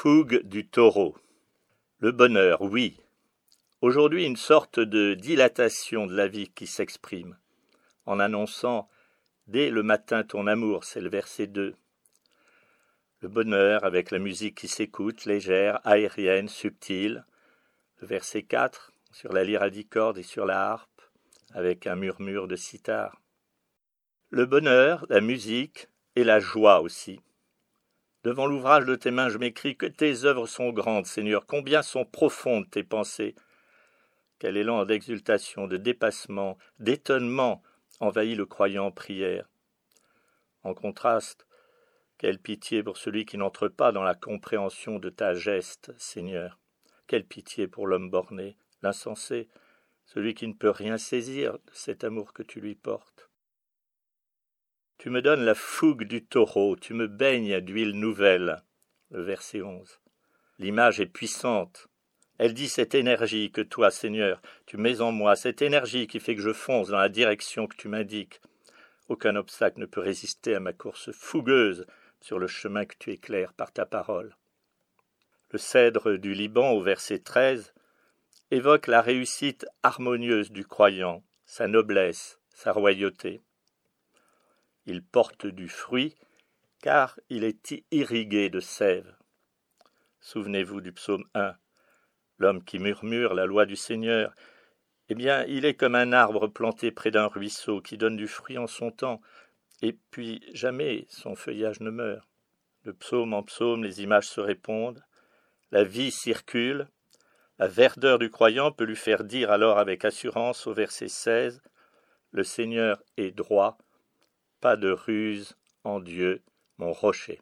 Fougue du taureau. Le bonheur, oui. Aujourd'hui, une sorte de dilatation de la vie qui s'exprime, en annonçant dès le matin ton amour, c'est le verset 2. Le bonheur avec la musique qui s'écoute, légère, aérienne, subtile. Le verset 4, sur la cordes et sur la harpe, avec un murmure de sitar. Le bonheur, la musique et la joie aussi. Devant l'ouvrage de tes mains, je m'écris que tes œuvres sont grandes, Seigneur, combien sont profondes tes pensées. Quel élan d'exultation, de dépassement, d'étonnement envahit le croyant en prière. En contraste, quelle pitié pour celui qui n'entre pas dans la compréhension de ta geste, Seigneur. Quelle pitié pour l'homme borné, l'insensé, celui qui ne peut rien saisir de cet amour que tu lui portes. Tu me donnes la fougue du taureau, tu me baignes d'huile nouvelle. Le verset 11. L'image est puissante. Elle dit cette énergie que toi, Seigneur, tu mets en moi, cette énergie qui fait que je fonce dans la direction que tu m'indiques. Aucun obstacle ne peut résister à ma course fougueuse sur le chemin que tu éclaires par ta parole. Le cèdre du Liban au verset 13 évoque la réussite harmonieuse du croyant, sa noblesse, sa royauté il porte du fruit, car il est irrigué de sève. Souvenez-vous du psaume 1. L'homme qui murmure la loi du Seigneur, eh bien, il est comme un arbre planté près d'un ruisseau qui donne du fruit en son temps, et puis jamais son feuillage ne meurt. De psaume en psaume, les images se répondent, la vie circule, la verdeur du croyant peut lui faire dire alors avec assurance au verset 16 Le Seigneur est droit, pas de ruse en Dieu, mon rocher.